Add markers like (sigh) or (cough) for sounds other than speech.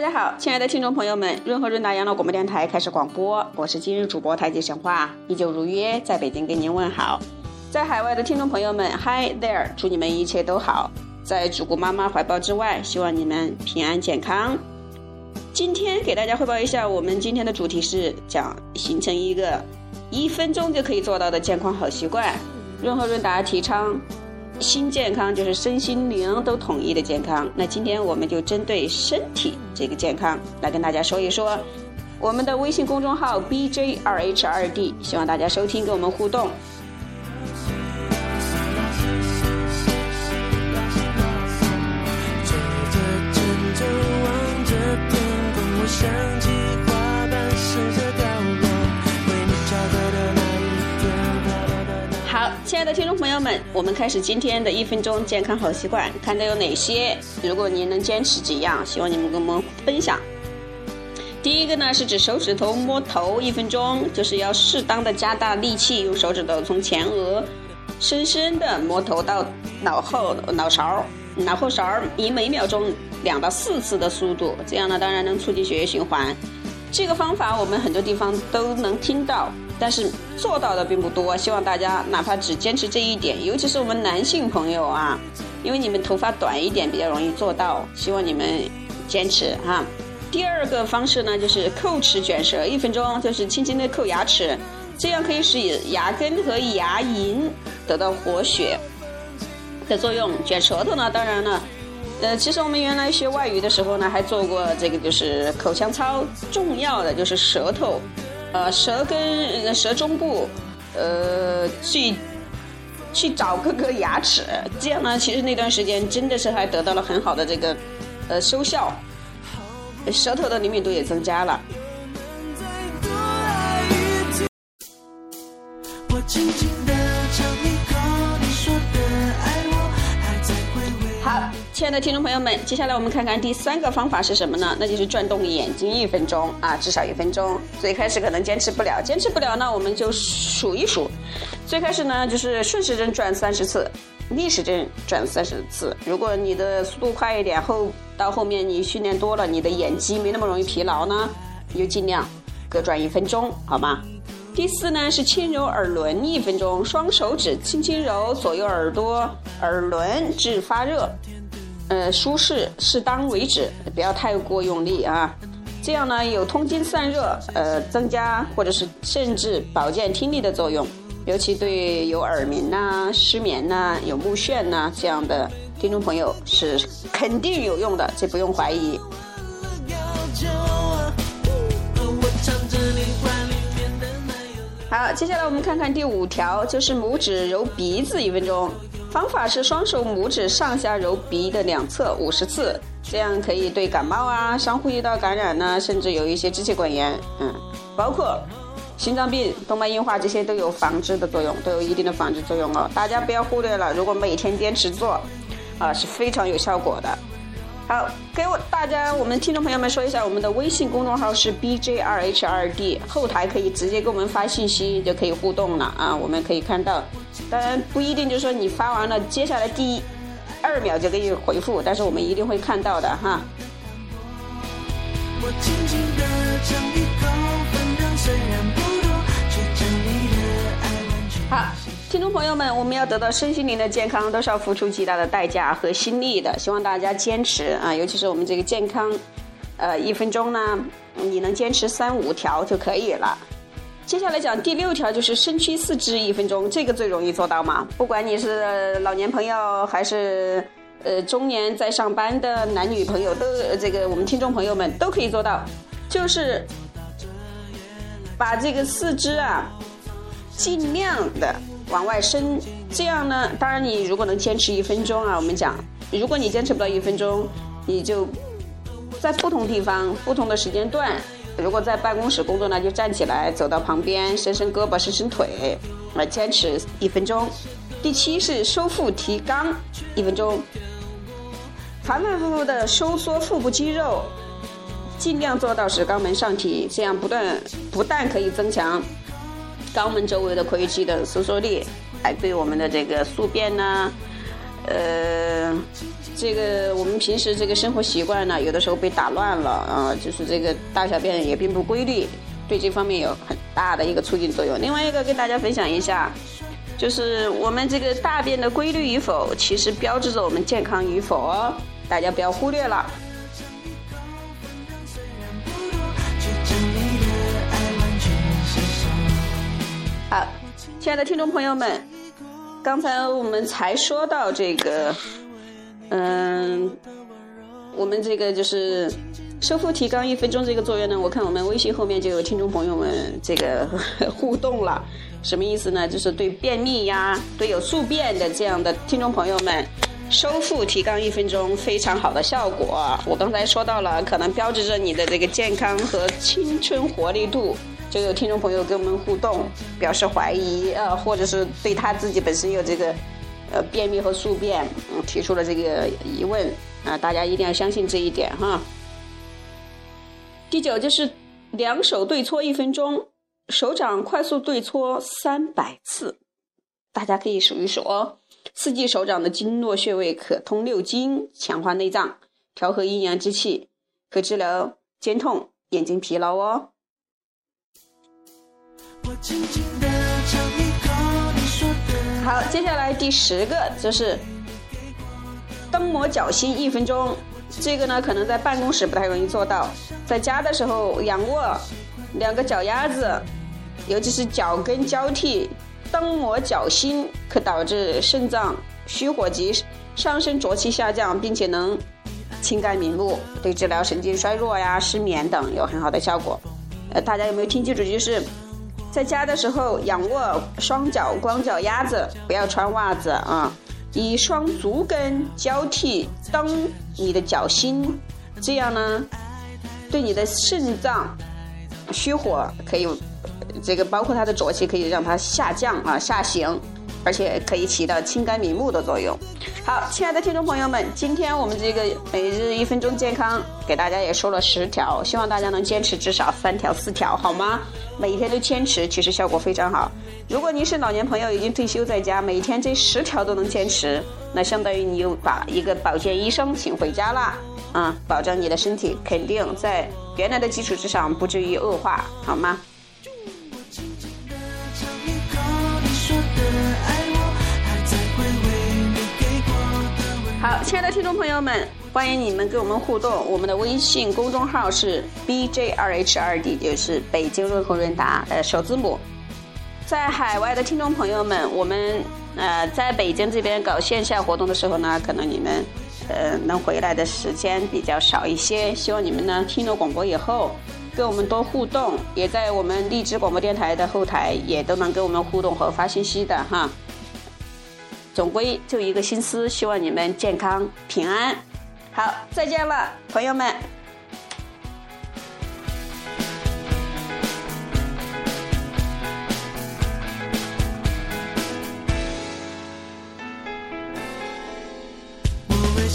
大家好，亲爱的听众朋友们，润和润达养老广播电台开始广播，我是今日主播太极神话，依旧如约在北京跟您问好。在海外的听众朋友们，Hi there，祝你们一切都好。在祖国妈妈怀抱之外，希望你们平安健康。今天给大家汇报一下，我们今天的主题是讲形成一个一分钟就可以做到的健康好习惯。润和润达提倡。心健康就是身心灵都统一的健康。那今天我们就针对身体这个健康来跟大家说一说。我们的微信公众号 BJ 二 H 二 D，希望大家收听跟我们互动。友们，我们开始今天的一分钟健康好习惯，看都有哪些？如果您能坚持几样，希望你们跟我们分享。第一个呢是指手指头摸头一分钟，就是要适当的加大力气，用手指头从前额深深的摸头到脑后脑勺，脑后勺以每秒钟两到四次的速度，这样呢当然能促进血液循环。这个方法我们很多地方都能听到。但是做到的并不多，希望大家哪怕只坚持这一点，尤其是我们男性朋友啊，因为你们头发短一点比较容易做到，希望你们坚持哈。第二个方式呢，就是叩齿卷舌一分钟，就是轻轻的叩牙齿，这样可以使牙根和牙龈得到活血的作用。卷舌头呢，当然了，呃，其实我们原来学外语的时候呢，还做过这个就是口腔操，重要的就是舌头。呃，舌根、舌中部，呃，去去找各个牙齿，这样呢，其实那段时间真的是还得到了很好的这个呃收效，舌头的灵敏度也增加了。好。亲爱的听众朋友们，接下来我们看看第三个方法是什么呢？那就是转动眼睛一分钟啊，至少一分钟。最开始可能坚持不了，坚持不了呢，我们就数一数。最开始呢，就是顺时针转三十次，逆时针转三十次。如果你的速度快一点，后到后面你训练多了，你的眼肌没那么容易疲劳呢，你就尽量各转一分钟，好吗？第四呢是轻揉耳轮一分钟，双手指轻轻揉左右耳朵耳轮至发热。呃，舒适适当为止，不要太过用力啊。这样呢，有通经散热，呃，增加或者是甚至保健听力的作用。尤其对有耳鸣呐、失眠呐、有目眩呐这样的听众朋友是肯定有用的，这不用怀疑。好，接下来我们看看第五条，就是拇指揉鼻子一分钟。方法是双手拇指上下揉鼻的两侧五十次，这样可以对感冒啊、上呼吸道感染呢，甚至有一些支气管炎，嗯，包括心脏病、动脉硬化这些都有防治的作用，都有一定的防治作用哦。大家不要忽略了，如果每天坚持做，啊，是非常有效果的。好，给我大家，我们听众朋友们说一下，我们的微信公众号是 B J 二 H 二 D，后台可以直接给我们发信息，就可以互动了啊。我们可以看到，当然不一定就是说你发完了，接下来第一二秒就给你回复，但是我们一定会看到的哈。好。听众朋友们，我们要得到身心灵的健康，都是要付出极大的代价和心力的。希望大家坚持啊，尤其是我们这个健康，呃，一分钟呢，你能坚持三五条就可以了。接下来讲第六条，就是身躯四肢一分钟，这个最容易做到嘛？不管你是老年朋友还是呃中年在上班的男女朋友，都这个我们听众朋友们都可以做到，就是把这个四肢啊，尽量的。往外伸，这样呢？当然，你如果能坚持一分钟啊，我们讲，如果你坚持不到一分钟，你就在不同地方、不同的时间段，如果在办公室工作呢，就站起来走到旁边，伸伸胳膊、伸伸腿，来坚持一分钟。第七是收腹提肛一分钟，反反复复的收缩腹部肌肉，尽量做到使肛门上提，这样不断不但可以增强。肛门周围的括约肌的收缩力，还对我们的这个宿便呢，呃，这个我们平时这个生活习惯呢，有的时候被打乱了啊，就是这个大小便也并不规律，对这方面有很大的一个促进作用。另外一个跟大家分享一下，就是我们这个大便的规律与否，其实标志着我们健康与否哦，大家不要忽略了。好，亲爱的听众朋友们，刚才我们才说到这个，嗯，我们这个就是收腹提肛一分钟这个作用呢。我看我们微信后面就有听众朋友们这个 (laughs) 互动了，什么意思呢？就是对便秘呀、对有宿便的这样的听众朋友们，收腹提肛一分钟非常好的效果。我刚才说到了，可能标志着你的这个健康和青春活力度。就有听众朋友跟我们互动，表示怀疑，呃，或者是对他自己本身有这个，呃，便秘和宿便，嗯，提出了这个疑问，啊，大家一定要相信这一点哈。第九就是两手对搓一分钟，手掌快速对搓三百次，大家可以数一数哦。刺激手掌的经络穴位，可通六经，强化内脏，调和阴阳之气，可治疗肩痛、眼睛疲劳哦。好，接下来第十个就是蹬摩脚心一分钟。这个呢，可能在办公室不太容易做到，在家的时候仰卧，两个脚丫子，尤其是脚跟交替蹬摩脚心，可导致肾脏虚火及上升浊气下降，并且能清肝明目，对治疗神经衰弱呀、失眠等有很好的效果。呃，大家有没有听清楚？就是。在家的时候，仰卧，双脚光脚丫子，不要穿袜子啊！以双足跟交替蹬你的脚心，这样呢，对你的肾脏虚火可以，这个包括它的浊气可以让它下降啊，下行。而且可以起到清肝明目的作用。好，亲爱的听众朋友们，今天我们这个每日一分钟健康给大家也说了十条，希望大家能坚持至少三条四条，好吗？每天都坚持，其实效果非常好。如果您是老年朋友，已经退休在家，每天这十条都能坚持，那相当于你又把一个保健医生请回家了啊！保证你的身体肯定在原来的基础之上不至于恶化，好吗？亲爱的听众朋友们，欢迎你们跟我们互动。我们的微信公众号是 B J 二 H 二 D，就是北京润和润达的首字母。在海外的听众朋友们，我们呃在北京这边搞线下活动的时候呢，可能你们呃能回来的时间比较少一些。希望你们呢听了广播以后，跟我们多互动，也在我们荔枝广播电台的后台也都能跟我们互动和发信息的哈。总归就一个心思，希望你们健康平安。好，再见了，朋友们。